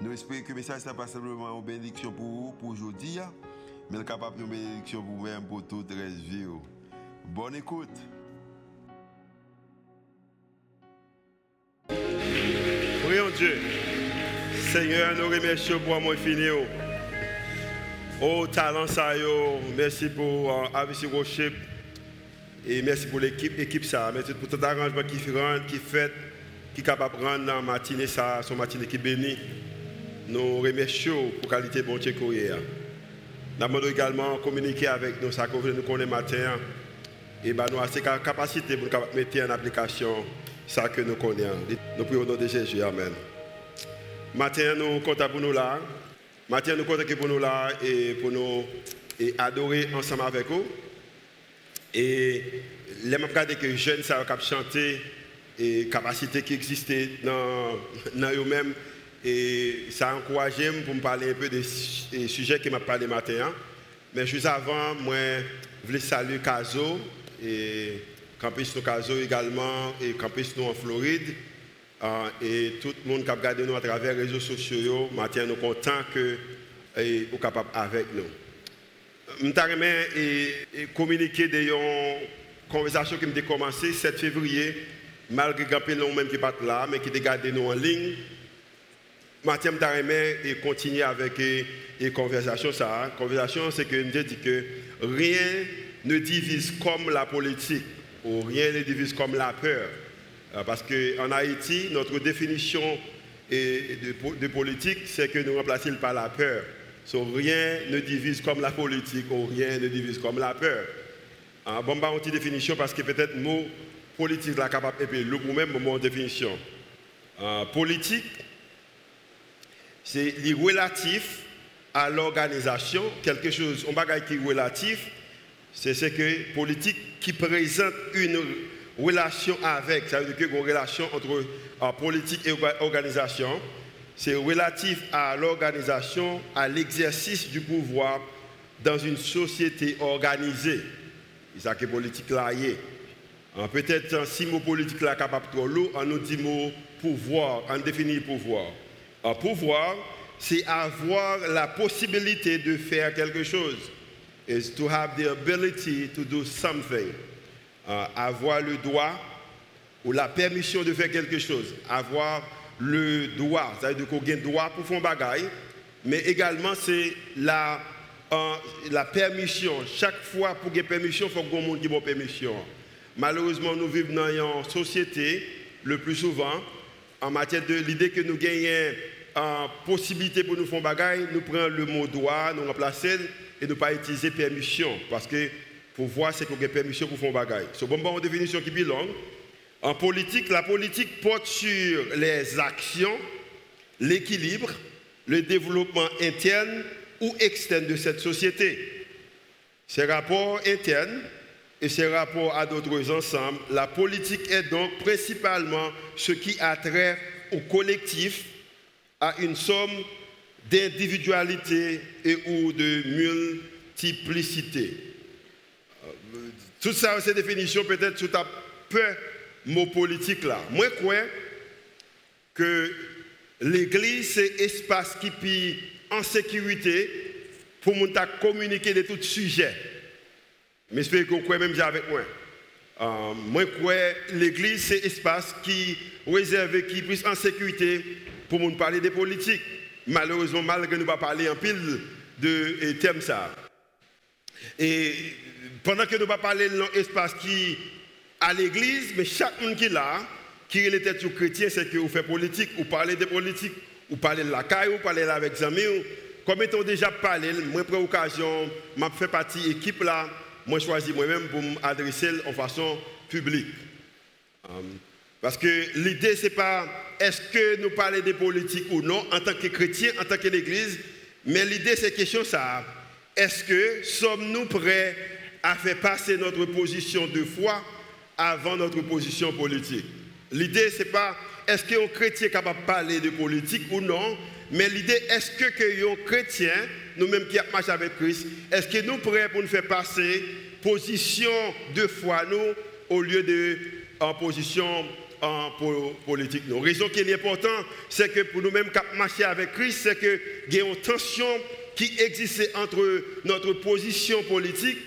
Nous espérons que le message n'est pas simplement une bénédiction pour vous, pour aujourd'hui, mais capable de bénédiction pour vous-même, pour toute la vie. Bonne écoute. Prions Dieu. Seigneur, nous remercions pour moi fini. Oh, talent ça, merci pour euh, ABC Worship et merci pour l'équipe, équipe ça. Merci pour tout arrangement qui fait, qui fait, qui est capable de rendre dans matinée ça, son matinée qui bénit. Nous remercions pour la qualité de bon Dieu Nous demandons également communiquer avec nous, ça que nous connaissons matin, et ben nous avons cette capacité pour mettre en application ça que nous connaissons. Nous prions au nom de Jésus. Amen. Matin, nous comptons pour nous là. Matin, nous comptons pour nous là et pour nous et adorer ensemble avec vous. Et les mêmes que jeunes savent chanter et capacité qui existait dans, dans eux-mêmes et ça a encouragé pour me parler un peu des sujets qui m'a parlé matin. Hein. Mais juste avant, moi, je voulais saluer Caso et Campus Caso également et Campus nous en Floride. Euh, et tout le monde qui a regardé nous à travers les réseaux sociaux, matin, nous sommes contents que vous capable avec nous. Je et, communiquer des conversations qui ont commencé le 7 février, malgré que nous même qui pas là, mais qui ont gardé nous en ligne. Mathieu Mtaremen et continuer avec les conversations. Ça, conversation, c'est que nous dit que rien ne divise comme la politique ou rien ne divise comme la peur. Euh, parce qu'en Haïti, notre définition de, politique, c'est que nous remplaçons par la peur. So, rien ne divise comme la politique ou rien ne divise comme la peur. Euh, bon, bah, une définition parce que peut-être mot politique est capable, et puis le même mot définition. Euh, politique, c'est relatif à l'organisation, quelque chose, on bagaille qui est relatif, c'est ce que politique qui présente une relation avec, ça veut dire qu'il y a une relation entre euh, politique et organisation, c'est relatif à l'organisation, à l'exercice du pouvoir dans une société organisée. C'est ça que politique là est. Peut-être si mot politique là capable trop lourd, on nous dit mot pouvoir, on définit pouvoir. Un pouvoir, c'est avoir la possibilité de faire quelque chose. Is to have the ability to do something. Uh, avoir le droit ou la permission de faire quelque chose. Avoir le droit, c'est-à-dire qu'on a le droit pour faire un bagage, mais également c'est la, uh, la permission. Chaque fois pour avoir permission, il faut que monde ait permission. Malheureusement, nous vivons dans une société, le plus souvent, en matière de l'idée que nous gagnons en possibilité pour nous faire bagaille, nous prenons le mot droit, nous remplaçons et ne pas utiliser permission. Parce que pour voir, c'est qu'on a permission pour faire bagaille. C'est bon, une définition qui est longue. En politique, la politique porte sur les actions, l'équilibre, le développement interne ou externe de cette société. Ces rapports internes et ces rapports à d'autres ensembles, la politique est donc principalement ce qui a trait au collectif, à une somme d'individualité et ou de multiplicité. Tout ça, ces définitions, peut-être tout à peu mot politique là. Moi, je crois que l'Église, c'est espace qui est en sécurité pour communiquer de tout sujet. Mais je que vous croyez même avec moi. Euh, moi, je crois l'Église, c'est espace qui réservé, qui est en sécurité pour nous parler des politiques. Malheureusement, malgré nous pas parler en pile de thèmes ça. Et pendant que nous pas parler de l'espace qui à l'église, mais chaque monde qui est là, qui est tête sur chrétien, c'est que vous faites politique, ou parlez de politique, ou parlez de la caille, ou parlez avec les amis. Comme étant déjà parlé, moi, pour l'occasion, je fais partie de l'équipe là, moi, choisi moi-même pour m'adresser en façon publique. Um, parce que l'idée, ce n'est pas est-ce que nous parlons de politique ou non, en tant que chrétien, en tant que l'Église, Mais l'idée, c'est question ça. Est-ce que sommes-nous prêts à faire passer notre position de foi avant notre position politique? L'idée, c'est pas est-ce qu'un chrétien est capable de parler de politique ou non, mais l'idée, est-ce que un chrétien, nous-mêmes qui marchons avec Christ, est-ce que nous prêts pour nous faire passer position de foi, nous, au lieu de en position en politique. La raison qui est importante, c'est que pour nous-mêmes qui marcher avec Christ, c'est que y a une tension qui existait entre notre position politique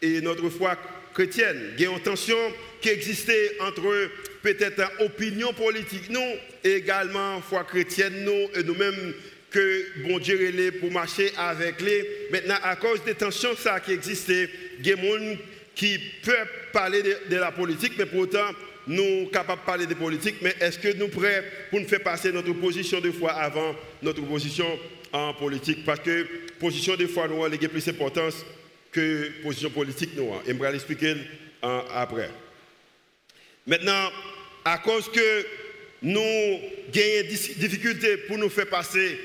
et notre foi chrétienne. Il y a une tension qui existait entre peut-être opinion politique, nous, et également foi chrétienne, nous, et nous-mêmes que bon Dieu est pour marcher avec les. Maintenant, à cause des tensions qui existait, il y a des gens qui peuvent parler de, la politique, mais pourtant, nous sommes capables de parler de politique, mais est-ce que nous sommes prêts pour nous faire passer notre position de foi avant notre position en politique? Parce que position de foi, nous avons plus d'importance que position politique, nous. Et je vais l'expliquer après. Maintenant, à cause que nous gagnons des difficultés pour nous faire passer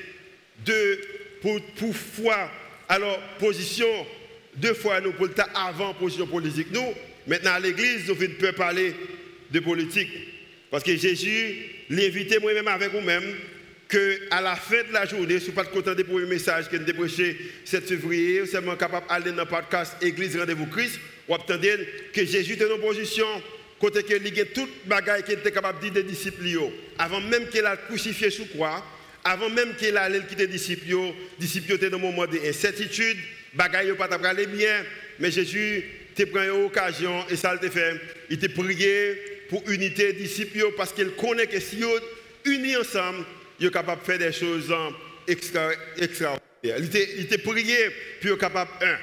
de pour, foi, alors position deux fois nous pour avant position politique. Nous, maintenant à l'église, nous ne parler de politique. Parce que Jésus l'invite moi-même avec vous-même que à la fin de la journée, si vous pas content des premiers messages que nous prêché 7 février, êtes capable d'aller dans le podcast Église Rendez-vous Christ, vous attendez que Jésus est en position côté que il a toute bagaille qu'il était capable de dire des disciples avant même qu'il a crucifié sous croix, avant même qu'il allait quitter les disciples, les disciples étaient dans un moment d'incertitude, bagaille pas aller bien, mais Jésus t'a pris une occasion et ça le fait. Il t'a prié pour unité des disciples parce qu'il connaît que si ils unis ensemble, ils sont capables de faire des choses extraordinaires. Il t'a prié pour être capable un.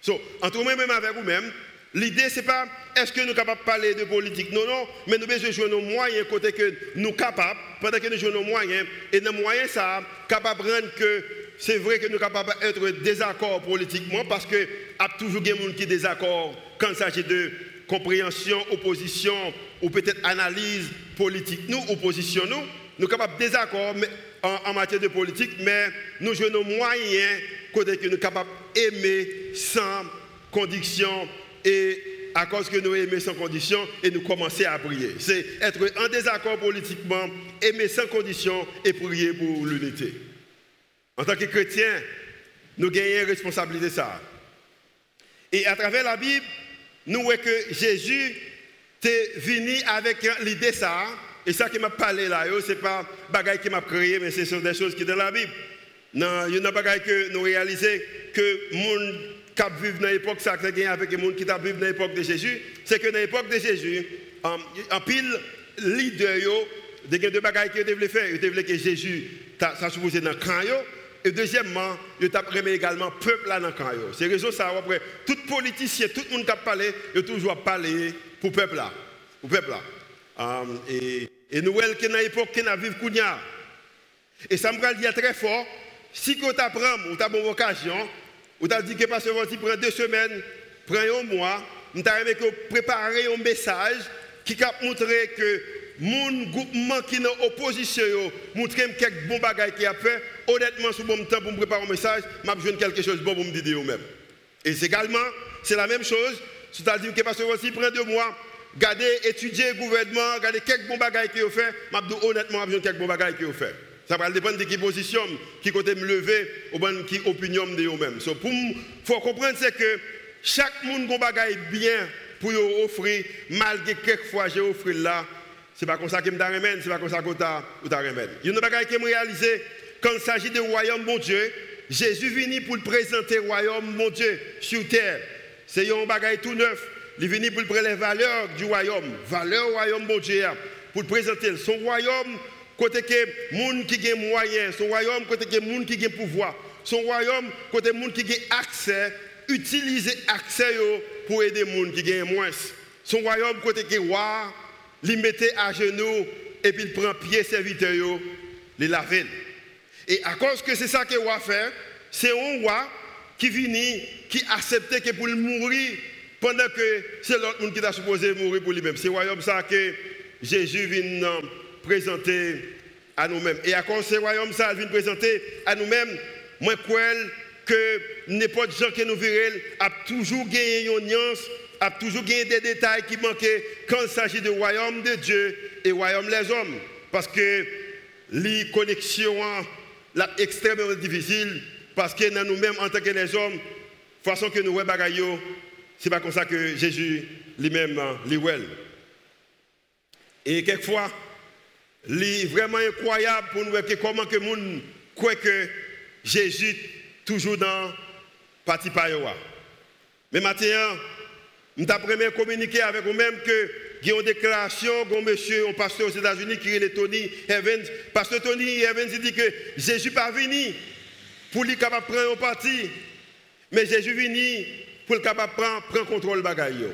So, entre moi-même avec vous-même, L'idée, ce n'est pas est-ce que nous sommes capables de parler de politique? Non, non, mais nous devons jouer nos moyens côté que nous sommes capables, pendant que nous jouons nos moyens, et nos moyens, ça, capables de rendre que c'est vrai que nous sommes capables d'être désaccord politiquement, parce qu'il y a toujours des gens qui sont désaccord quand il s'agit de compréhension, opposition, ou peut-être analyse politique. Nous, opposition, nous, nous sommes capables de désaccord en, en, matière de politique, mais nous jouons nos moyens côté que nous sommes capables d'aimer sans condition et à cause que nous aimons sans condition et nous commencer à prier. C'est être en désaccord politiquement, aimer sans condition et prier pour l'unité. En tant que chrétien, nous gagnons responsabilité ça. Et à travers la Bible, nous voyons que Jésus est venu avec l'idée ça. Et ça qui m'a parlé là, ce n'est pas bagaille qui m'a créé, mais ce sont des choses qui sont dans la Bible. Non, il y a bagaille que nous réalisons que monde qui vivent dans l'époque, ça avec les gens qui vivent dans l'époque de Jésus, c'est que dans l'époque de Jésus, en, pile leader, il y a deux bagages qu'ils devaient faire. Ils devaient que Jésus ça supposé dans le camp. Et deuxièmement, il remis également le peuple dans le camp. C'est raison ça, après, tout politicien, tout le monde qui a parlé, il toujours parlé pour le peuple là. Pour peuple là. Um, et, nous que dans l'époque qu'on a vécu Et ça me dire très fort, si tu apprends, ou tu as une vocation, ou t'as dit que pasteur Voti prend deux semaines, prend un mois, nous avons préparé un message qui a montré que mon groupement qui est en opposition, montrer quelques bons bagages qui a fait, honnêtement, sur bon temps pour me préparer un message, m'a besoin quelque chose de bon pour me dire même. Et également, c'est la même chose, c'est-à-dire que pasteur Voti prend deux mois, garder, étudier le gouvernement, regarder quelques bons bagages qui ont fait, m'a honnêtement, m'a besoin quelques bons bagages qui ont fait. Ça va dépendre de qui position, qui côté me lever, ou bien qui opinion de eux-mêmes. So, pour faut comprendre c'est que chaque monde a bagaille bien pour offrir, malgré quelquefois j'ai offert là, c'est pas comme ça que me ramène, c'est pas comme ça que tu ramène. Il y a bagaille qui me réalisé quand il s'agit du royaume mon Dieu. Jésus venu pour présenter le royaume mon Dieu sur terre. C'est un bagaille tout neuf. Il est venu pour prendre les valeurs du royaume, valeurs du royaume mon Dieu, pour présenter son royaume côté que monde qui a moyen, son royaume côté que monde qui a pouvoir, son royaume côté monde qui a accès, utiliser accès pour aider monde qui a moins. Son royaume côté que roi, il mettait à genoux et puis il prend pied serviteur yo, les laver. Et à cause que c'est ça que roi fait, c'est un roi qui vient qui acceptait que pour mourir pendant que c'est l'autre monde qui a supposé mourir pour lui-même. C'est royaume ça que Jésus vient présenter à nous-mêmes. Et à cause ce royaume, ça vient présenter à nous-mêmes moi, crois que n'importe gens que nous verrons a toujours gagné une nuance, a toujours gagné des détails qui manquaient quand il s'agit du royaume de Dieu et royaume des hommes. Parce que les connexions sont extrêmement difficiles, parce que nous-mêmes, en tant que les hommes, façon que nous voyons ce c'est pas comme ça que Jésus lui-même les voit. Et quelquefois, c'est vraiment incroyable pour nous voir comment que monde croit que Jésus toujours dans parti Payowa. Mais maintenant, nous avons communiqué avec vous-même que il y a une déclaration un monsieur, un pasteur aux États-Unis qui est Tony Evans. Pasteur Tony Evans dit que Jésus pas venu pour lui prendre un parti, mais Jésus est venu pour le prendre, prendre contrôle bagaille.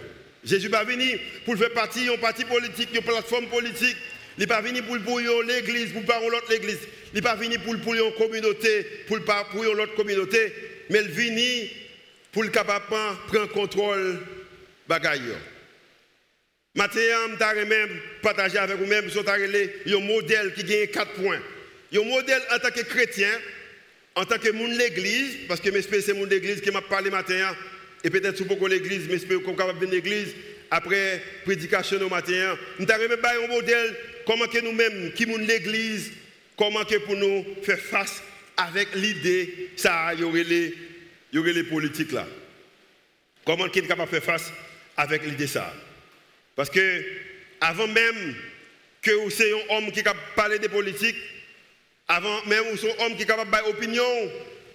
Jésus pas venu pour faire partie d'un parti politique, d'une plateforme politique. Il n'est pas venu pour, l'église, pour parler l'autre l'église. Il n'est pas venu pour, pour une communauté, pour, l'autre communauté, mais il est venu pour le capable prendre contrôle bagaille. Maintenant, je vais partager avec vous-même un modèle qui gagne quatre points. Un modèle en tant que chrétien, en tant que monde l'église, parce que j'espère que c'est monde l'église qui m'a parlé matin, et peut-être sous beaucoup l'église, mais j'espère qu'on capable venir l'église après prédication au matin. Nous avons un modèle, comment que nous-mêmes, qui monde l'église, comment que pour nous faire face avec l'idée, ça, il y aurait les, y aurait les politiques là. Comment qu'on est de faire face avec l'idée ça? Parce que avant même que vous soyez un homme qui est capable de politiques, avant même vous soyez un homme qui est capable de opinion,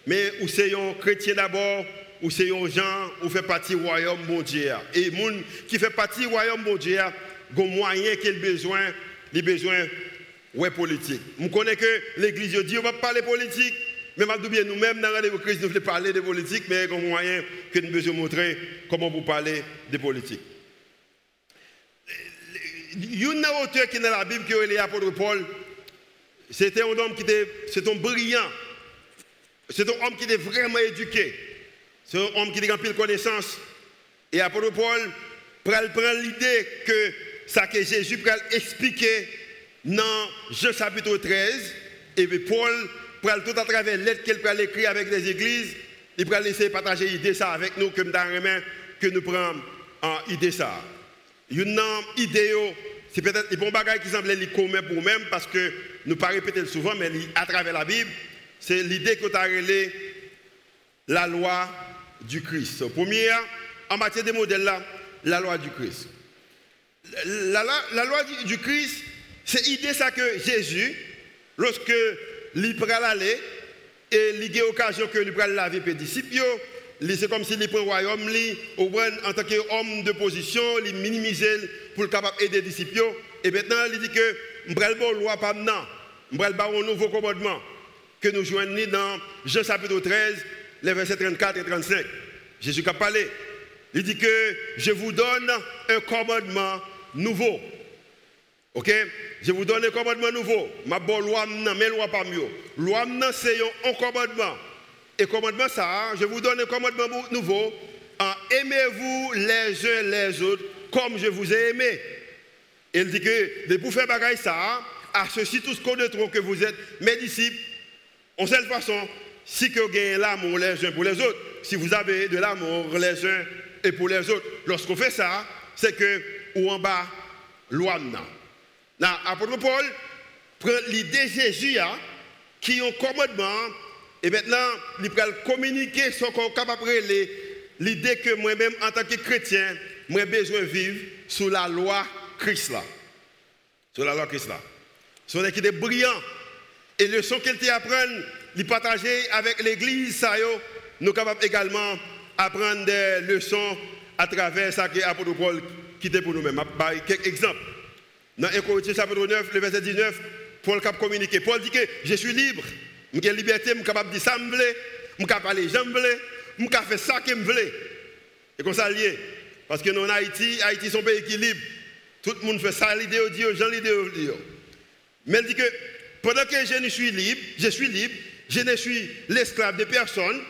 mais vous soyez un chrétien d'abord, vous soyez un gens, vous faites partie du royaume bon Dieu. Et les gens qui fait partie du royaume bon Dieu, ont moyen qu'il a besoin, les besoins ouais politique. Je connais que l'église dit on va parler politique, mais nous-mêmes dans le Christ nous voulons parler de politique, mais il a moyen que nous besoin montrer comment vous parlez de politique. Il y a un auteur qui est dans la Bible qui est l'apôtre Paul. C'était un homme qui était, c'est un brillant. C'est un homme qui était vraiment éduqué. C'est un homme qui a rempli de connaissances. Et l'apôtre Paul prend l'idée que ça que Jésus prend expliquer dans Jean chapitre 13. Et Paul prend tout à travers lettres qu'il prend écrire avec les églises. Il prend laisser partager l'idée ça avec nous, comme dans que nous prenons en idée ça une idée, c'est peut-être des bons bagages qui semblent commun pour nous-mêmes parce que nous ne pas souvent, mais à travers la Bible, c'est l'idée que tu as relé la loi du Christ. Première, en matière de modèles là, la loi du Christ. La, loi du, Christ, c'est l'idée ça que Jésus, lorsque il prend l'aller et il a occasion que il prend laver les disciples, c'est comme s'il prend le royaume, en tant qu'homme de position, il minimise pour être capable d'aider les disciples. Et maintenant, il dit que je le loi pas maintenant. Je un nouveau commandement que nous joignons dans Jean chapitre 13, les versets 34 et 35. Jésus a parlé. Il dit que je vous donne un commandement nouveau. Ok? Je vous donne un commandement nouveau. Ma bonne loi, mais loi pas mieux. Loi, c'est un commandement. Et commandement ça, je vous donne un commandement nouveau. Aimez-vous les uns les autres comme je vous ai aimé. Il dit que pour faire bagaille ça, à ceux-ci tous connaîtront que vous êtes mes disciples. En cette façon, si vous avez l'amour les uns pour les autres, si vous avez de l'amour les uns et pour les autres, lorsqu'on fait ça, c'est que ou en bas, loin. L'apôtre Paul prend l'idée de Jésus hein, qui ont commandement et maintenant, il peut communiquer son corps capable l'idée que moi-même, en tant que chrétien, j'ai besoin vivre sous la loi Christ là. Sous la loi Christ là. Son qui est brillant. Et le son qu'il apprendre, il partager avec l'église, ça nous sommes capables également apprendre des leçons à travers ça que l'apôtre Paul qui pour nous-mêmes. Quelques exemples. Dans 1 Corinthiens chapitre 9, le verset 19, Paul a communiqué. Paul dit que je suis libre. J'ai liberté, je suis capable de dire ça, je suis capable de parler, je suis capable de faire ça que je veux. Et comme ça, lié. Parce que nous, en Haïti, Haïti, est un pays qui est libre. Tout le monde fait ça, l'idée au Dieu, j'en l'idée Dieu. Mais il dit que pendant que je ne suis libre, je suis libre, je ne suis l'esclave de personne.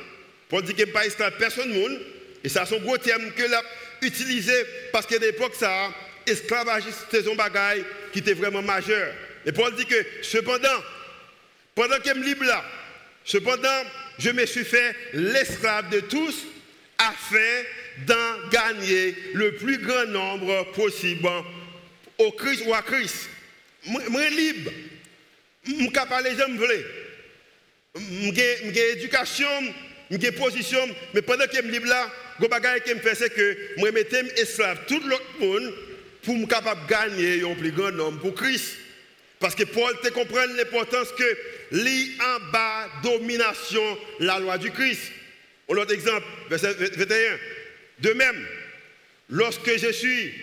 Pour dire que je ne suis pas esclave de personne. Et ça, c'est un gros terme que l'a utilisé parce qu'à l'époque, ça, esclavagisme, c'était un bagage qui était vraiment majeur. Et Paul dit que cependant, pendant que je suis libre là, cependant, je me suis fait l'esclave de tous afin d'en gagner le plus grand nombre possible au Christ ou à Christ. Moi, libre. Je suis de parler, je J'ai éducation, j'ai position, mais pendant que je suis libre là, ce que je fais, c'est que je mets esclave tout l'autre monde pour me capable gagner un plus grand nombre pour Christ. Parce que Paul te comprend l'importance que lit en bas domination la loi du Christ. Un autre exemple, verset 21. De même, lorsque je suis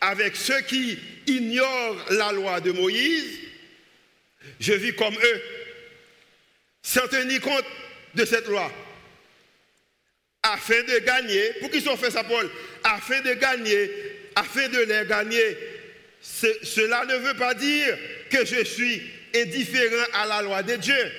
avec ceux qui ignorent la loi de Moïse, je vis comme eux, sans tenir compte de cette loi, afin de gagner, pour qu'ils sont fait ça, Paul, afin de gagner, afin de les gagner. Cela ne veut pas dire que je suis indifférent à la loi de Dieu.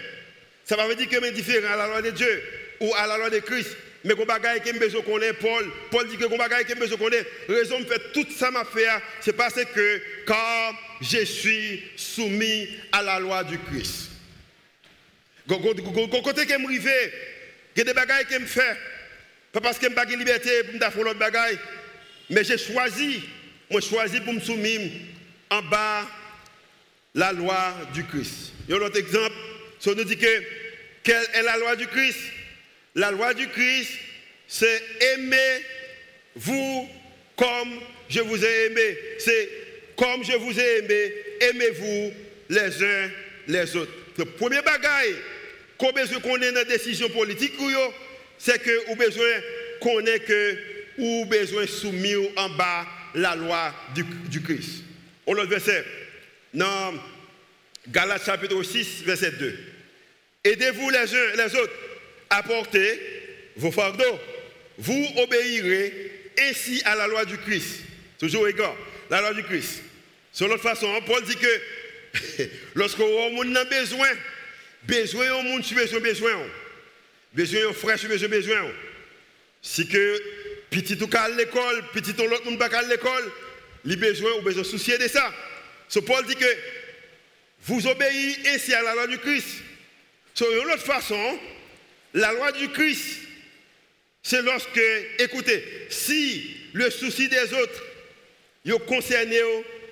Ça veut dire que je suis indifférent à la loi de Dieu ou à la loi de Christ. Mais qu'on bagaille qui besoin connaît Paul, Paul dit que qu'on bagaille qui besoin connaît, raison faire tout ça m'a fait, c'est parce que quand je suis soumis à la loi du Christ. Côté que me y a des bagailles qui me fait, pas parce que je n'ai pas de liberté pour me faire l'autre bagaille, mais j'ai choisi, moi choisi pour me soumettre en bas la loi du Christ. Il y a un autre exemple, ça nous dit que quelle est la loi du Christ? La loi du Christ, c'est aimer vous comme je vous ai aimé. C'est comme je vous ai aimé, aimez-vous les uns les autres. Le premier bagage qu'on besoin qu'on ait une décision politique, c'est que vous besoin qu'on ait que ou besoin soumis en bas la loi du, Christ. On le verset dans Galates chapitre 6, verset 2. Aidez-vous les uns les autres à porter vos fardeaux. Vous obéirez ainsi à la loi du Christ. Toujours égal, la loi du Christ. Sur l'autre façon, Paul dit que lorsque on a besoin, besoin au monde, besoin, besoin. Besoin tu besoin, besoin. Si que petit ou à l'école, petit ou l'autre monde pas à l'école, il besoin ou besoin soucier de ça. So Paul dit que vous obéissez ainsi à la loi du Christ. De une autre façon, la loi du Christ, c'est lorsque, écoutez, si le souci des autres est concerné,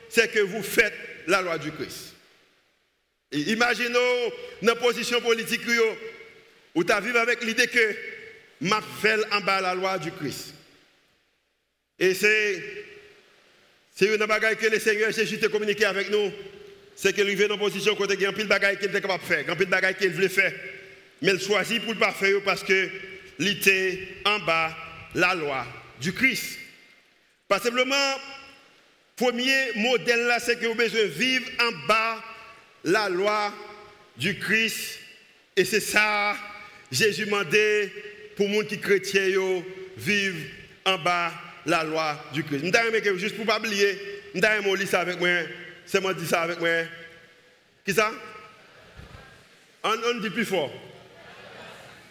c'est que vous faites la loi du Christ. imaginons une position politique où tu vivre avec l'idée que m'a fait en bas la loi du Christ. Et c'est c'est une bagaille que le Seigneur Jésus a communiqué avec nous. C'est qu'il arrive dans une position côté il y a bagaille qu'il était capable de faire, un pile bagaille qu'il voulait faire. Mais il choisit pour ne pas faire parce que était en bas la loi du Christ. Pas simplement, premier modèle là, c'est que vous besoin vivre en bas la loi du Christ. Et c'est ça, Jésus m'a dit pour les gens qui chrétiens vivre en bas la loi du Christ. Je juste pour ne pas oublier, je vais lire ça avec moi. C'est moi dis ça avec moi. Qui ça? On, on dit plus fort.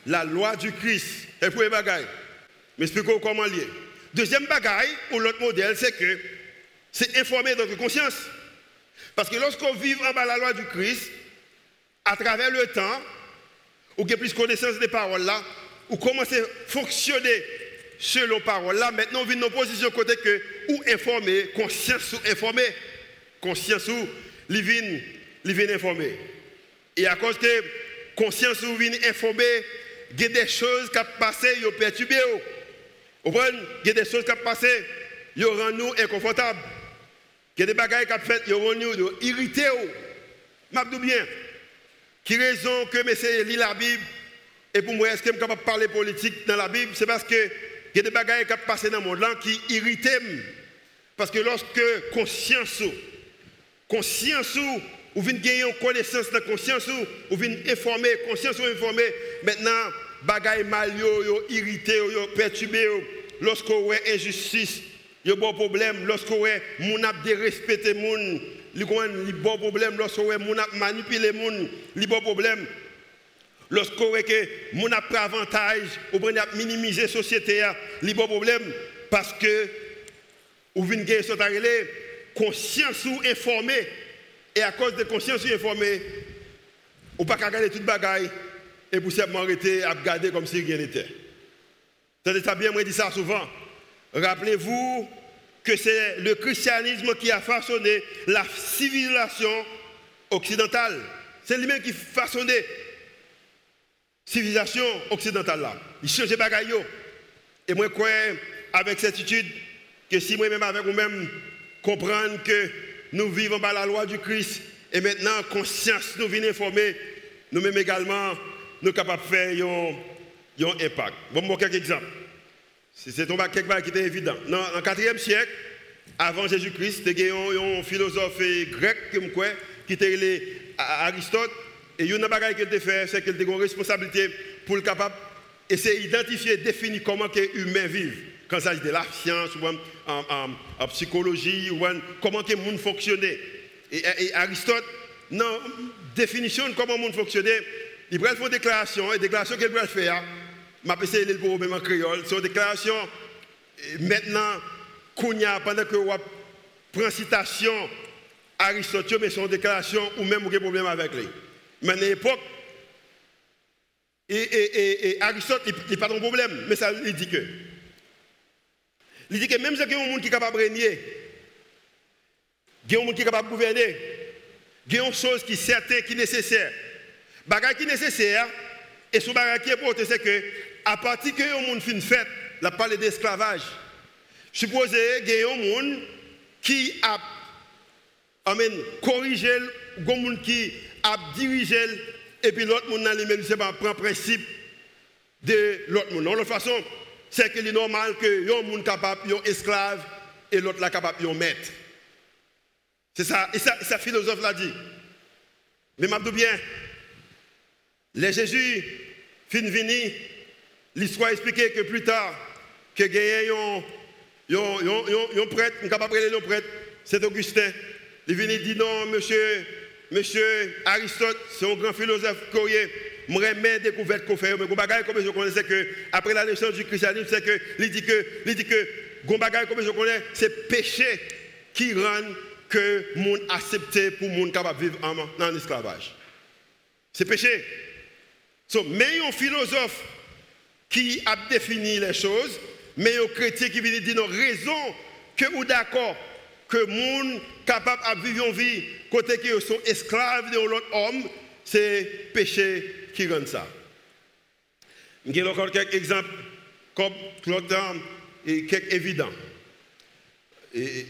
La loi du Christ. Et pour les bagailles. Mais expliquez comment lier. Deuxième bagaille, ou l'autre modèle, c'est que c'est informer notre conscience. Parce que lorsqu'on vit en bas la loi du Christ, à travers le temps, ou qu'il y a plus connaissance des paroles là, ou comment c'est fonctionner selon parole là, maintenant on vient dans position côté que ou informer, conscience ou informer, conscience ou li vient, informer. Et à cause que conscience ou vient informer, il y a des choses qui passé, yo perturbé. Vous comprenez? Il y a des choses qui passé, yo rend nous inconfortables. Il y a des bagages qui fait, yo rend nous irrités. Je bien. Qui raison que je lis la Bible et pour moi, est-ce que je suis capable de parler politique dans la Bible? C'est parce que il y a des bagages qui passent dans le monde qui irritent. Parce que lorsque conscience, conscience, ou vient gagner une connaissance de conscience, ou vient informer, conscience ou informer, maintenant, bagaille mal, irrité, perturbé, vous avez injustice, il y a bon problème, lorsque vous avez mon a dérespecté moun, a bon problème, avez manipulé moun, a bon problème. Lorsque vous que mon a pris avantage, ou bien minimiser la société, il y a problème parce que vous venez de sur conscience ou informé. Et à cause de conscience ou informé, vous pas regarder toute bagaille et pour simplement arrêter à regarder comme si rien n'était. Ça bien, moi, dit ça souvent. Rappelez-vous que c'est le christianisme qui a façonné la civilisation occidentale. C'est lui-même qui a façonné la civilisation occidentale là. Il change les bagailles. Et moi, je crois avec certitude que si moi-même avec vous-même comprendre que nous vivons par la loi du Christ et maintenant conscience nous vient informer, nous-mêmes également, nous sommes capables de faire un, impact. Bon, moi, quelques exemples. C'est un quelque chose qui était évident. Dans le 4e siècle, avant Jésus-Christ, il y a un philosophe grec qui était Aristote. Et une chose qu'il a fait, c'est qu'il a une responsabilité pour le capable essayer d'identifier, définir comment que humain vivent. Quand il s'agit de la science, ou en, psychologie, ou comment que le monde fonctionnait. Et, Aristote, dans définition de comment le monde fonctionnait, il faire une déclaration, et déclaration qu'il va faire, vais essayer pour même en créole, c'est une déclaration, maintenant, pendant que vous prenez citation Aristote, mais une déclaration ou même avez problème avec lui. Mais à l'époque, et, Aristote, il n'a pas de problème, mais ça, il dit que. Il dit que même si il y a un monde qui est capable de régner, il y a un monde qui est capable de gouverner, il y a une chose qui est certaine, qui est nécessaire. Ce qui est nécessaire, et ce qui est important, c'est que, à partir que un monde une fête, la parle d'esclavage, supposez qu'il y a un monde qui a amen, corrigé, un monde qui a dirigé, et puis l'autre monde dans pas principe de l'autre monde. De toute façon, c'est que est normal que un monde capable, un esclave, et l'autre là capable, un maître. C'est ça, et ça, ça philosophe l'a dit. Mais m'a bien, les Jésus, fin vini, l'histoire expliquait que plus tard, que gagné un prêtre, un capable de prêtre, c'est Augustin. Il vient dire non, monsieur, monsieur Aristote, c'est un grand philosophe courrier. Moi, mes découvertes qu'on fait, mais comme je connais, c'est que après la naissance du christianisme, c'est que il dit que, il dit que, comme je connais, c'est péché qui rend que monde accepté pour monde capable de vivre en, esclavage. C'est péché. So, mais un philosophe qui a défini les choses, mais un chrétien qui vient dire non, raison que vous d'accord que monde capable de vivre une vie côté qu'ils sont esclaves de l'autre homme, c'est péché qui rend ça. Je vais encore quelques exemples comme l'autre et quelques évidents. Et,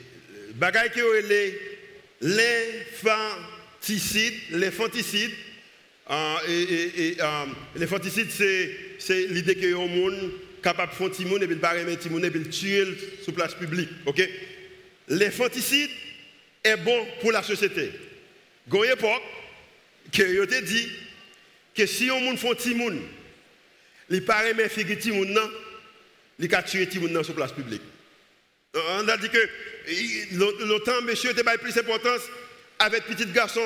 bagaille qui est l'infanticide, l'infanticide, euh, et, euh, l'infanticide, c'est l'idée qu'il y a un monde capable de faire un monde et de barrer un monde et de tuer sur place publique. Ok? L'infanticide est bon pour la société. Il a une époque, que a dit que si un monde fait un monde, il paraît mais figure petit monde, il a tué petit monde sur place publique. On a dit que longtemps, monsieur, était plus d'importance avec petit garçon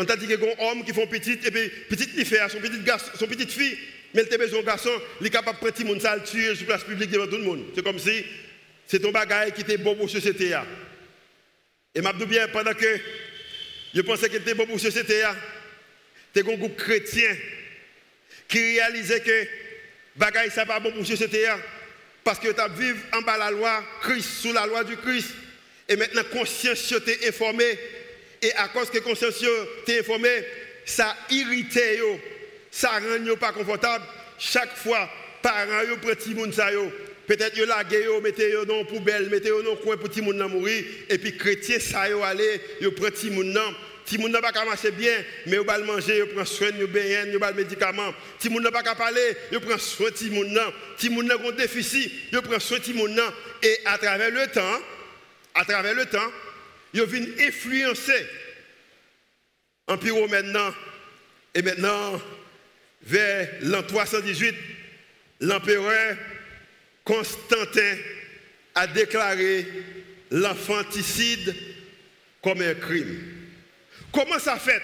on t'a dit que un homme qui font petite, et puis petite fille, son petite garçon, son petite fille, mais elle a besoin garçon, il est capable de prendre monde ça, le tuer sur place publique devant tout le monde. C'est comme si c'est ton bagage qui était bon pour la société. Et m'a bien pendant que je pensais qu'il était bon pour la société, tu un groupe chrétien qui réalisait que bagage ça pas bon pour la société parce que tu vécu en bas la loi, Christ, sous la loi du Christ. Et maintenant, conscience t'es informé et à cause que conscience t'est informé, ça irrite, ça rend pas confortable. Chaque fois, parents yo petit yo. Peut-être yo lagué yo, mettez yo dans poubelle, mettez yo dans coin pour petit monde mourir et puis chrétien ça yo aller, yo prend petit monde nan. Monde n'a pas marcher bien, mais yo va manger, yo prend soin, yo bien, yo va médicament. Petit monde n'a pas parler, yo prend soin petit monde nan. Petit monde n'a un déficit, yo prend soin petit monde nan et à travers le temps, à travers le temps, ils viennent influencer l'Empire maintenant. Et maintenant, vers l'an 318, l'empereur Constantin a déclaré l'enfanticide comme un crime. Comment ça fait?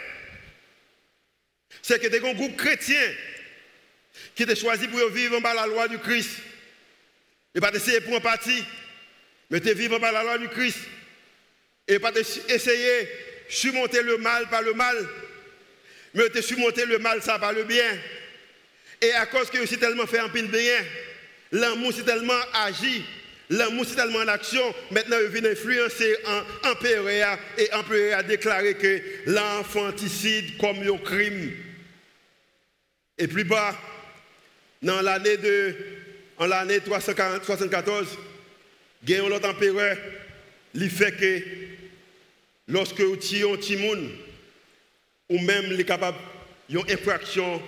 C'est que des groupes chrétiens qui étaient choisis pour vivre par la loi du Christ. Et pas essayer pour un parti, mais de vivre par la loi du Christ et pas essayer de surmonter le mal par le mal, mais de surmonter le mal ça par le bien. Et à cause que c'est tellement fait un pile bien, l'amour c'est tellement agi, l'amour c'est tellement en action, maintenant il vient influencer empereur et l'empereur a déclaré que l'enfanticide comme un crime. Et plus bas, dans l'année de en l'année 374, il y a un autre empereur, il fait que lorsque vous tuez un timoun, ou même les capable une infraction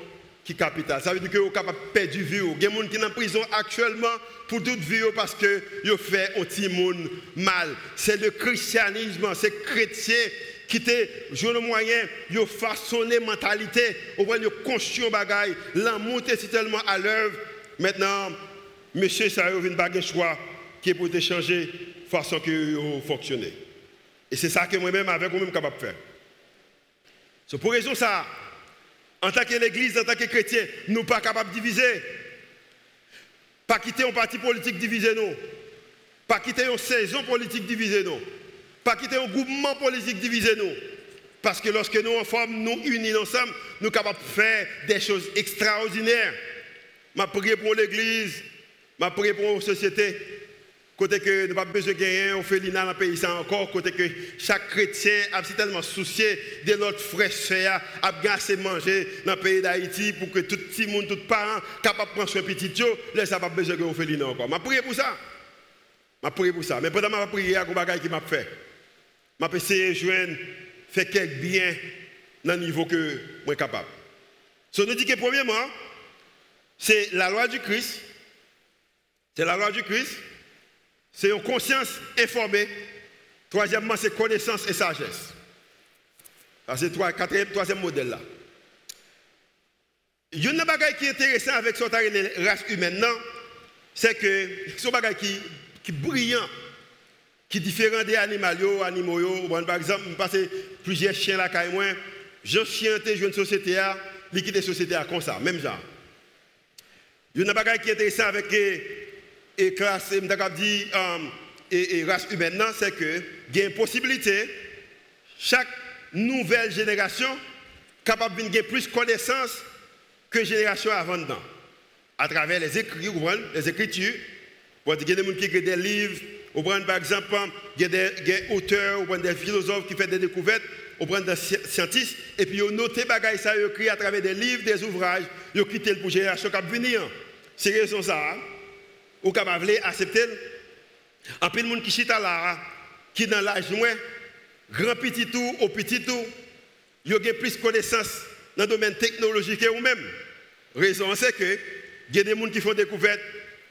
qui capitale. Ça veut dire que vous capable de perdre vie. Il y a des gens qui sont en prison actuellement pour toute vie parce que vous fait un timoun mal. C'est le christianisme, c'est chrétien qui te joué le moyen de façonner mentalité, au point de construire bagaille, l'amour est tellement à l'œuvre. Maintenant, monsieur ça a un choix qui te changer façon que vous fonctionnez. Et c'est ça que moi-même avec vous-même capable de faire. C'est pour raison ça, en tant que l'Église, en tant que chrétien, nous ne sommes pas capables de diviser. Pas quitter un parti politique divisé, non. Pas quitter une saison politique divisée, non. Pas quitter un groupement politique divisé, non. Parce que lorsque nous, en forme, nous unis ensemble, nous sommes capables de faire des choses extraordinaires. Je prie pour l'Église, je prie pour la société. Côté que nous pas besoin de gagner, on fait dans le pays encore. Côté que chaque chrétien a tellement soucié de notre frère a assez manger dans le pays d'Haïti pour que tout le monde, tout parent, capable de prendre soin petit yo, là ça pas besoin de on fait l'INA encore. Je prie pour ça. Je prie pour ça. Mais pendant que je prie, il y a un choses qui m'a fait. Je essayé de faire quelque bien dans le niveau que je suis capable. Ce nous dit que premièrement, c'est la loi du Christ. C'est la loi du Christ c'est une conscience informée. Troisièmement, c'est connaissance et sagesse. C'est le quatrième, troisième modèle là. Il y a une chose qui est intéressant avec ce race humaine, c'est que c'est un qui, qui est brillant, qui est différent des animaux, animaux. Par exemple, je passe plusieurs chiens là, quand moi, je chien, je une société, liquide société comme ça, même genre. Il y a une chose qui est intéressant avec et classe, dit, euh, et, race humaine, c'est que il y a une possibilité, chaque nouvelle génération capable de plus de connaissances que la génération avant dedans. À travers les écrits, les écritures, il y a des gens qui écrivent des livres, par exemple, il y a des, auteurs, des philosophes qui font des découvertes, des scientifiques, et puis ont noté des ça, écrit à travers des livres, des ouvrages, ils le pour génération qui va venir. C'est raison ça. Ou capable accepter. En de monde qui chita là, qui dans l'âge moins, grand petit tout, au petit tout, il y a plus de connaissances dans le domaine technologique que vous-même. Raison, c'est que il y a des gens qui font des découvertes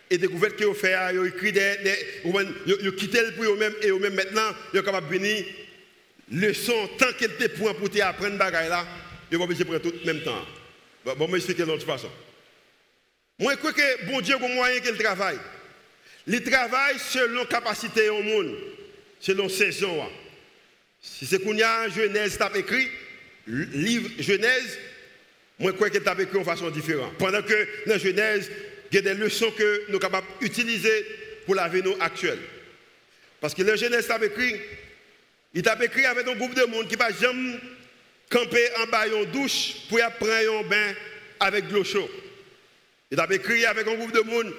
et des découvertes qu'ils ont fait, ils ont écrit des. ils ont quitté pour eux-mêmes et eux-mêmes maintenant, ils sont capables de venir leçon tant qu'elle était pour apprendre bagaille là, ils vont obligé de prendre tout le même temps. Bon, je vais expliquer de l'autre façon. Moi, je crois que bon Dieu un moyen qu'il travaille. Il travaille selon la capacité au monde, selon saison. Si c'est qu'on y a Genèse t'a écrit, livre Genèse, moi je crois qu'il t'a écrit de façon différente. Pendant que dans Genèse, il y a des leçons que nous sommes capables d'utiliser pour l'avenir actuel. Parce que le Genèse t'a écrit, il t'a écrit avec un groupe de monde qui ne va jamais camper en bas d'une douche pour prendre un bain avec de l'eau chaude. Il a écrit avec un groupe de monde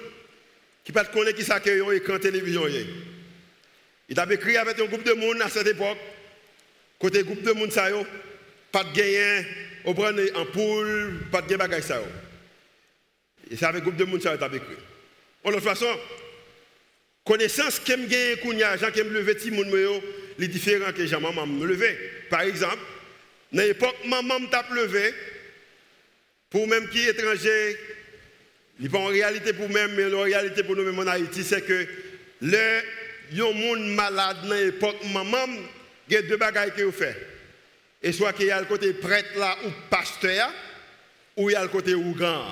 qui ne connaît qui ça un écran télévision. Il a écrit avec un groupe de monde à cette époque. Côté groupe de monde, ça pas de gain, au prendre en poule, pas de gain bagage ça. Et c'est avec un groupe de monde ça il a écrit. De toute façon, connaissance que me kounya, Jean qui me lever ti moun yo, les différents que Jean maman me lever. Par exemple, dans l'époque maman t'a levé pour même qui étranger en réalité pour nous-mêmes, mais en réalité pour nous-mêmes en Haïti, c'est que le yon monde malade dans l'époque maman, il y a deux bagages que vous faites. Et soit qu'il y a le côté prêtre ou pasteur, ou il y a le côté ougan.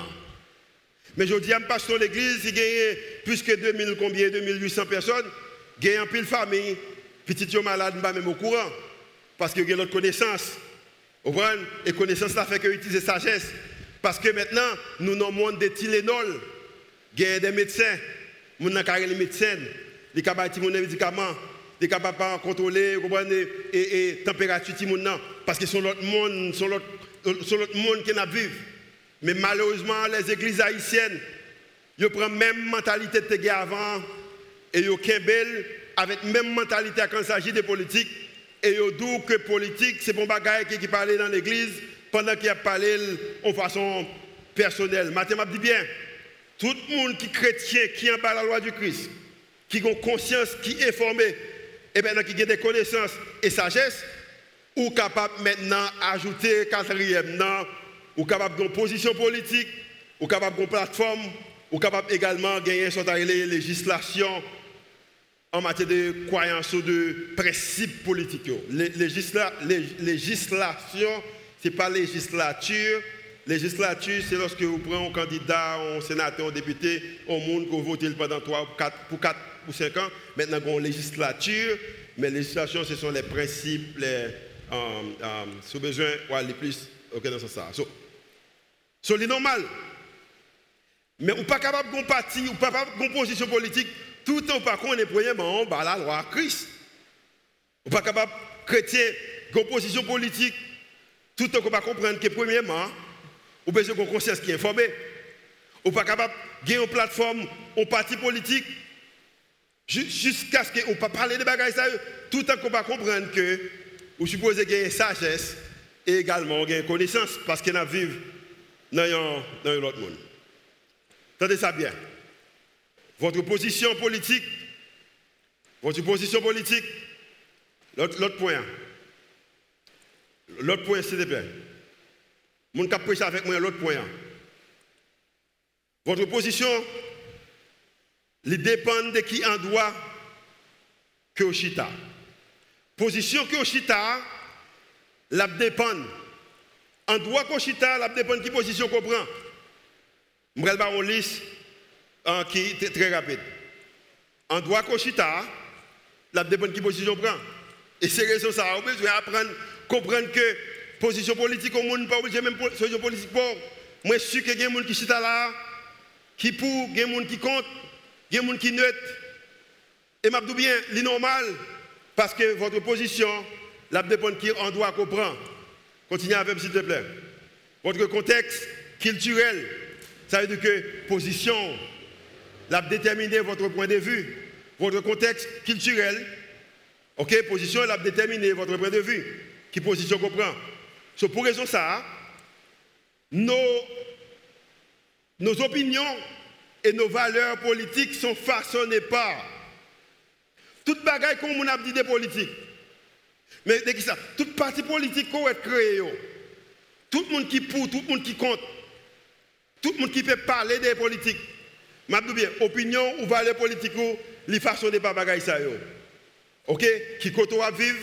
Mais je dis à pasteur l'église, il y a plus que 2000, combien, 2800 personnes, il y a un pile famille, petit yon malade, pas même au courant. Parce qu'il y a l'autre connaissance. Vous? Et connaissance, ça fait que utiliser sagesse. Parce que maintenant, nous avons monde de Tylenol. Il y a des médecins. Nous avons les médecins. Les capables de des médicaments. Les capables de contrôler et, température. Parce que c'est l'autre monde, l'autre monde qui vu. Mais malheureusement, les églises haïtiennes, ils prennent même mentalité de avant et ils belle avec même mentalité quand il s'agit de politique. Et ils disent que politique, c'est bon bagaille qui, qui parlait dans l'église pendant qu'il a parlé en façon personnelle. Matin m'a dit bien, tout le monde qui est chrétien, qui est en bas la loi du Christ, qui a conscience, qui est informé, et eh bien qui a des connaissances et sagesse, ou capable maintenant ajouter quatrième non, ou capable d'une position politique, ou capable d'une plateforme, ou capable également gagner sur la législation en matière de croyance ou de principes politiques. Législation, ce n'est pas législature. Législature, c'est lorsque vous prenez un candidat, un sénateur, un député, un monde que vous votez pendant 3, 4, pour 4 ou 5 ans. Maintenant, on une législature, mais législation, ce sont les principes, les, euh, euh, sous besoin, les plus, ok, dans ce sens. C'est normal. Mais on n'est pas capable de parti, ou pas capable de position politique, tout en par contre, premièrement, on la loi Christ. On n'est pas capable de chrétien, de position politique, tout en pas comprendre que premièrement, on besoin de conscience qui est informée. N'est pas capable de une plateforme, un parti politique, jusqu'à ce qu'on ne pas parler de bagages tout en qu'on pas comprendre que vous supposez gagner sagesse et également gagner connaissance parce qu'on a vécu dans un autre monde. Attendez ça bien. Votre position politique, votre position politique, l'autre point. L'autre point, plaît. Mon cap prêcher avec moi, l'autre point. Votre position, il dépend de qui en doit que Oshita. Position que Oshita, la dépend. En droit que Oshita, la dépend de qui position qu'on prend. Je vais une liste qui est très rapide. En droit Koshita, la dépend de qui position prend. Et c'est raison ça, on besoin apprendre, comprendre que position politique au monde, pas obligé même position politique pour. Moi, je suis que des gens qui sont là, qui pour, des gens qui comptent, des gens qui neutre. Et dis bien, c'est normal, parce que votre position, la dépend qui on doit comprendre. Continuez avec, s'il te plaît. Votre contexte culturel, ça veut dire que position, l'a déterminer votre point de vue, votre contexte culturel. OK, position l'a déterminer votre point de vue. Qui position comprend. So, pour raison ça, nos, nos opinions et nos valeurs politiques sont façonnées par toute bagaille qu'on a dit des politiques. Mais de qui ça? Toute parti politique qu'on a créé, tout le monde qui pour, tout le monde qui compte, tout le monde qui peut parler des politiques. Je bien, opinion ou valeur politique, les façons de pas bagaille ça. OK? Qui côté à vivre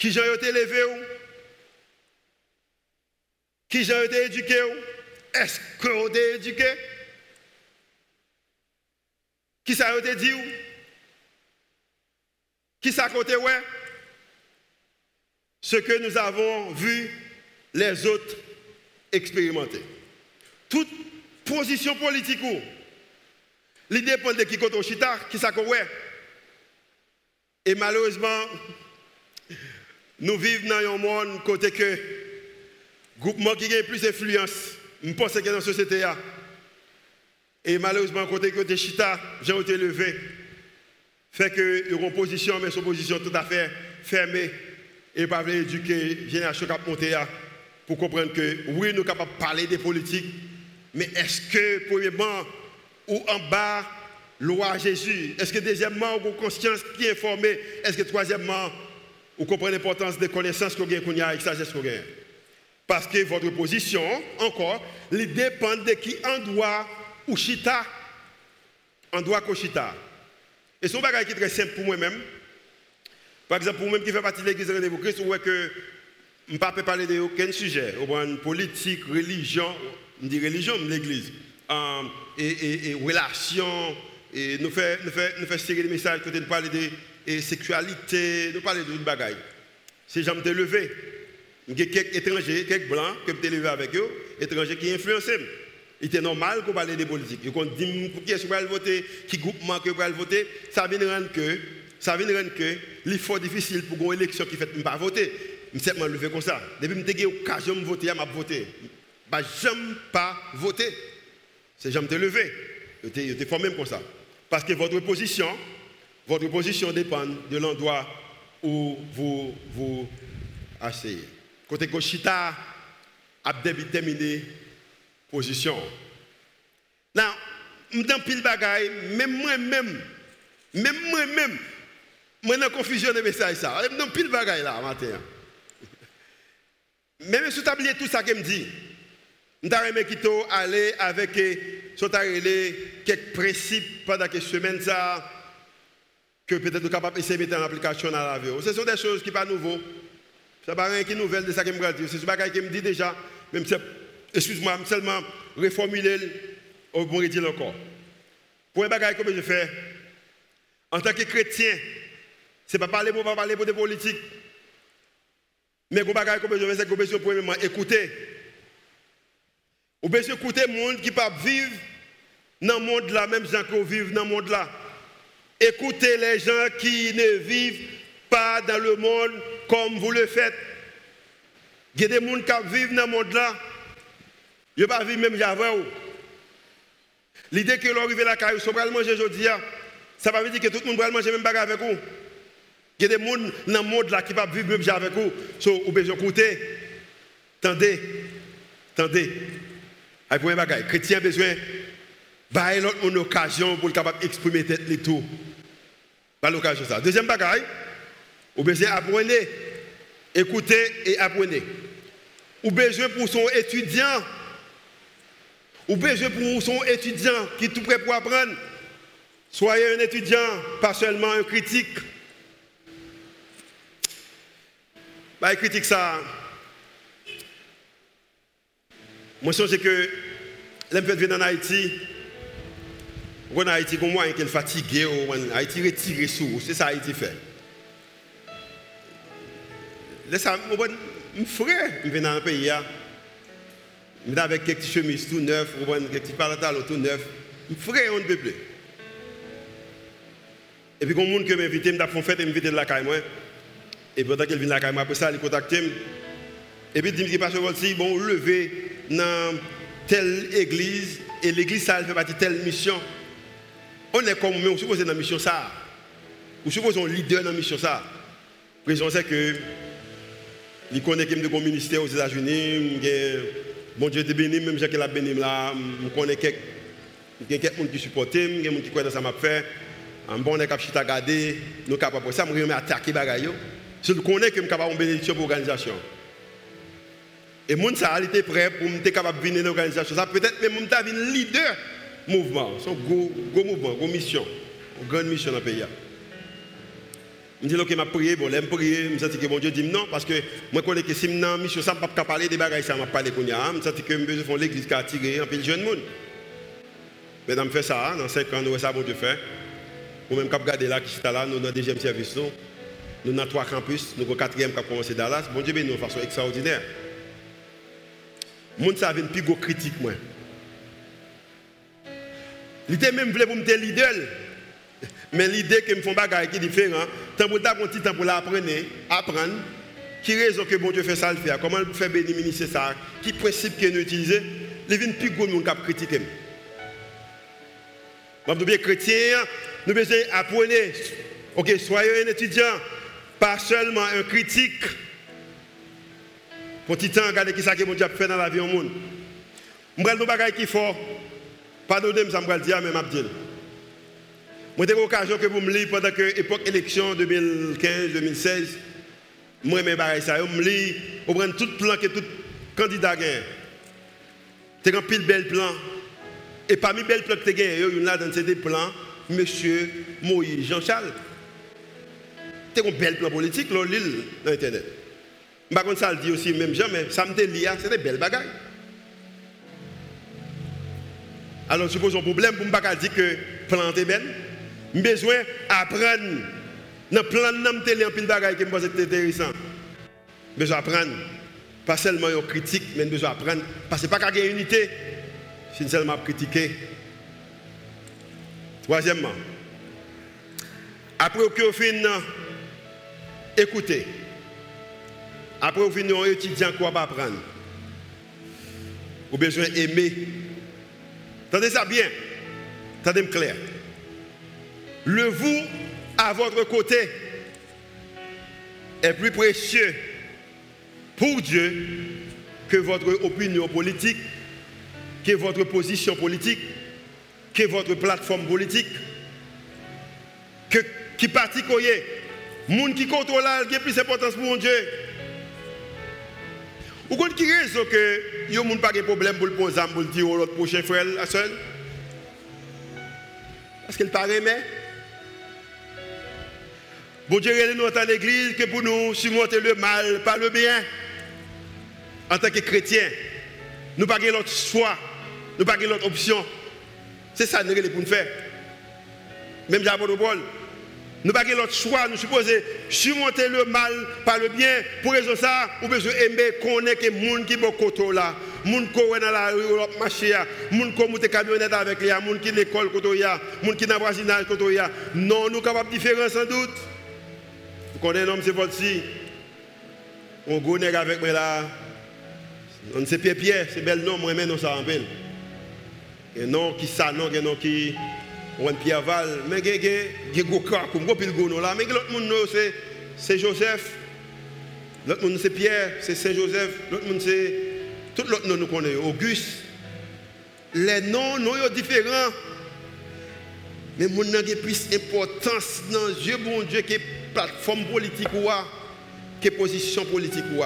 Qui j'ai été élevé Qui j'ai été éduqué Est-ce que vous été éduqué? Qui ça a été dit Qui ça a côté ouais Ce que nous avons vu les autres expérimenter. Toute position politique, il dépend de qui au chita, qui ça ouais. Et malheureusement, nous vivons dans un monde côté que groupement qui a plus d'influence, je pense que dans la société. Et malheureusement, côté que chita, j'ai été levé. Fait que une position, mais une position tout à fait fermée et pas éduquer génération qui a monté pour comprendre que oui, nous sommes capables de parler des politiques, mais est-ce que, premièrement, ou en bas, loi Jésus Est-ce que, deuxièmement, vous avez conscience qui est informée Est-ce que, troisièmement, vous comprenez l'importance des connaissances que vous avez et de sagesse que vous Parce que votre position, encore, dépend de qui en doit ou chita. En doit ou chita. Et c'est un bagage qui est très simple pour moi-même. Par exemple, pour moi-même qui fait partie de l'église de Rendez-vous Christ, vous que je ne peux parler d'aucun sujet, politique, religion, je dis religion, l'église, euh, et, et, relations, et nous faisons nous fait, nous fait des messages côté nous parler de sexualité, nous parler de toute bagaille. C'est gens te levé. Il y a quelques étrangers, quelques blancs que je levé avec eux, étrangers qui influencent. Il était normal qu'on parle de politique. Ils ont dit qui est-ce va voter, qui groupement que va voter. Ça vient rendre que, ça vient rendre que, l'effort difficile pour une élection qui fait pas voter. je me suis comme ça. Depuis que eu l'occasion de voter, je voté. Je n'ai jamais pas voté. C'est jamais levé. Je suis formé comme ça. Parce que votre position, votre position dépend de l'endroit où vous vous asseyez. Côté Koshita a déterminé position. Now, dans pile bagaille, même moi-même, même moi-même, moi confusion de message ça. Dans pile bagaille là matin. Même si tu tout ça que me dit, je vais aller avec quelques principes pendant quelques semaines ça que peut-être capable d'essayer de mettre en application dans la vie. Ce sont des choses qui ne sont pas nouvelles. Ce n'est pas rien qui est nouvelle de ça que je me dire. C'est ce qui me dit déjà. Même excuse-moi, seulement reformuler au bon dire encore. Pour un bagage que je fais, en tant que chrétien, ce n'est pas parler pour pas parler pour des politiques. Mais le bagage que je fais, c'est que je premièrement écouter. Ou bien écouter le monde qui peut vivre dans le monde là, même gens qui vivent dans le monde là. Écoutez les gens qui ne vivent pas dans le monde comme vous le faites. Il y a des gens qui vivent dans le monde là. Ils ne pas vivre même avec L'idée que l'on arrive à la caille, ils va manger aujourd'hui, ça ne veut pas dire que tout le monde va manger même bagarre avec vous. Il y a des gens dans le monde là qui ne peuvent vivre même avec vous. So, vous besoin écouter. Tendez. Tendez. Avec un bagage. Chrétien besoin de l'autre une occasion pour capable exprimer tête les tout. Ça. Deuxième bagaille, vous besoin apprendre, écouter et apprendre. Ou besoin pour son étudiant, ou besoin pour son étudiant qui est tout prêt pour apprendre. Soyez un étudiant, pas seulement un critique. Bah, critique ça. Moi, je sais que l'impression vient en Haïti, on a Haïti comme moi, qui est fatigué, Haïti retiré sous, c'est ça Haïti fait. Laisse mon frère, il vient dans un pays, il avec quelques chemises tout neufs, quelques pantalons tout neufs. Mon frère, on ne peut plus. Et puis, quand qui m'invite, il m'a fait fête, il de la caille. Et pendant qu'il vient de la caille, après ça, il contacte. Et puis, il dit, Pasteur Volsi, bon, lever dans telle église, et l'église, ça fait partie de telle mission. On est comme, mais on suppose dans la mission ça. On suppose un leader dans la mission ça. Raison c'est que il connaît qu'il y a un ministère aux États-Unis, bon Dieu te béni, même j'ai la béni là, je connais quelques quelqu'un qui supporte, il y a des gens qui croient dans ça m'a fait. Un bon est capable de garder, nous capables de ça, je vais attaquer bagaille. Si je connais que je suis capable de bénéficier pour l'organisation. Et mon ça était prêt pour capable de venir dans l'organisation. Peut-être même mon leader mouvement. Un gros, gros mouvement, gros mission. Une grande mission dans le pays. Je me dis, ok, je prié, bon, je prier, je me sens que bon Dieu dit non, parce que moi, je connais que si je suis dans mission, ça ne pas parler des bagages, ça ne parler de Je me sens que je faire l'église qui a attiré un peu de jeunes monde. Mais je fais ça, dans 5 ans, nous ça, bon Dieu fait. Ou même quand regarder là, qui est là, nous dans le deuxième service, nous, nous avons trois campus, nous avons quatrième qui a commencé Dallas. Bon Dieu, nous de façon extraordinaire. Monde ça une plus gros critique, moi. L'idée même voulait pour me leader. Mais l'idée que me font bagaille qui est différent, tant pour ta petit temps pour l'apprendre, apprendre, qui raison que bon Dieu fait ça le faire, comment il fait bénir ministre ça, qui principe qu'il utilisé, les vins plus gros nous cap critiquer. Nous bien chrétiens, nous besoin apprendre. OK, soyez un étudiant, pas seulement un critique. Pour petit temps, regardez qui ça que mon Dieu fait dans la vie au monde. Je vais bagaille qui fort. Pardonnez-moi, ça me dire, mais Abdel. Moi, j'ai eu l'occasion que vous me lisez pendant l'époque élection 2015-2016. Moi, je ça. Je me lis, je prends tout plan que tout candidat gagne. Tu as un pile bel plan. Et parmi les belles plans que tu as gagné, il y a dans ces plans, M. Moïse Jean-Charles. Tu as un bel plan politique, l'île, dans Internet. Je ne sais pas ça le dit aussi, même jamais. Ça me dit, c'est des belles Alors, je pose un problème pour ne pas dire que planter ben. J'ai besoin d'apprendre. Dans le plan de télé, un pile bagaille qui me intéressant. J'ai besoin. Pas seulement une critique, mais j'ai besoin d'apprendre. Parce que pas qu'à une unité, c'est seulement critiquer. Troisièmement, après que vous finissez, écoutez. Après, vous venez un étudiant, quoi pas apprendre Vous avez besoin d'aimer. Tendez ça bien. Tendez-moi clair. Le vous à votre côté est plus précieux pour Dieu que votre opinion politique, que votre position politique, que votre plateforme politique, que qui parti monde qui contrôle qui a plus d'importance pour Dieu. Ou quand qui raison que yo monde pas de problème pour le poser pour dire l'autre prochain frère la seule Parce qu'il paraît mais Bon Dieu, nous dans l'église que pour nous surmonter le mal, pas le bien. En tant que chrétiens, nous n'avons pas l'autre choix, nous n'avons pas l'autre option. C'est ça que nous pour nous faire. Même Jabon Paul. Nous n'avons pas l'autre choix, nous supposons surmonter le mal par le bien. Pour raison ça, nous besoin aimer connaître les gens qui sont côté là, les gens qui sont dans la rue, les gens qui sont camionnette avec les gens qui sont l'école, les gens qui sont dans le voisinage. Non, nous sommes capables de différence sans doute. Vous connaissez un homme, c'est votre. On gros avec moi là. On sait Pierre Pierre, c'est bel nom, moi, mais non, ça en. Et non, qui ça, non, non, qui. On Pierre Val. Mais il y a gros crack, gros pile gono là. Mais l'autre monde, c'est Joseph. L'autre monde, c'est Pierre, c'est Saint-Joseph. L'autre monde, c'est. Tout l'autre nom nous connaît. Auguste. Les noms, nous sont différents. Mais mon nom a plus d'importance dans Dieu, bon Dieu, que plateforme politique ou que position politique ou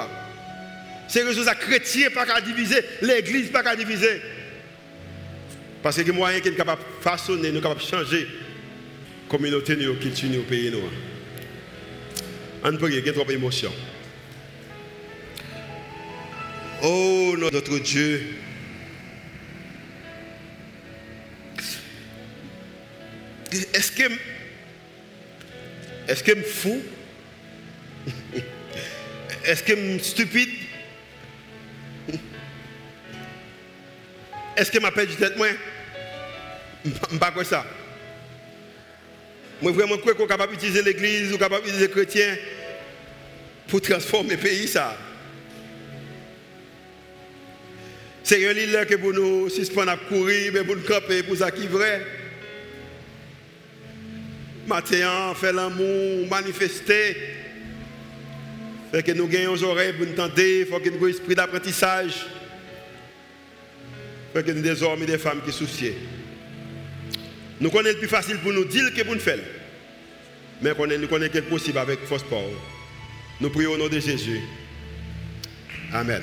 C'est que les chrétiens pas qu'à diviser, l'église pas qu'à diviser. Parce que moyen qui est capable de façonner, nous capable de changer la communauté, nous, culture, nous, pays. Nous. On il y trop d'émotions. Oh, notre Dieu. Est-ce que est-ce que je suis fou? Est-ce que je suis stupide? Est-ce que m'appelle du tête moi? Je ne pas quoi ça. Moi vraiment crois qu'on capable d'utiliser l'église ou capable d'utiliser les chrétiens pour transformer le pays ça. C'est un livre que pour nous suspendre à courir, mais pour nous camper, pour ça qui est vrai. Faire l'amour, manifester. Fait que nous gagnons oreilles pour nous tenter, il faut que nous ayons esprit d'apprentissage. Fait que nous des hommes et des femmes qui soucient. Nous connaissons le plus facile pour nous dire que pour nous faire. Mais nous connaissons que c'est possible avec force power. Nous prions au nom de Jésus. Amen.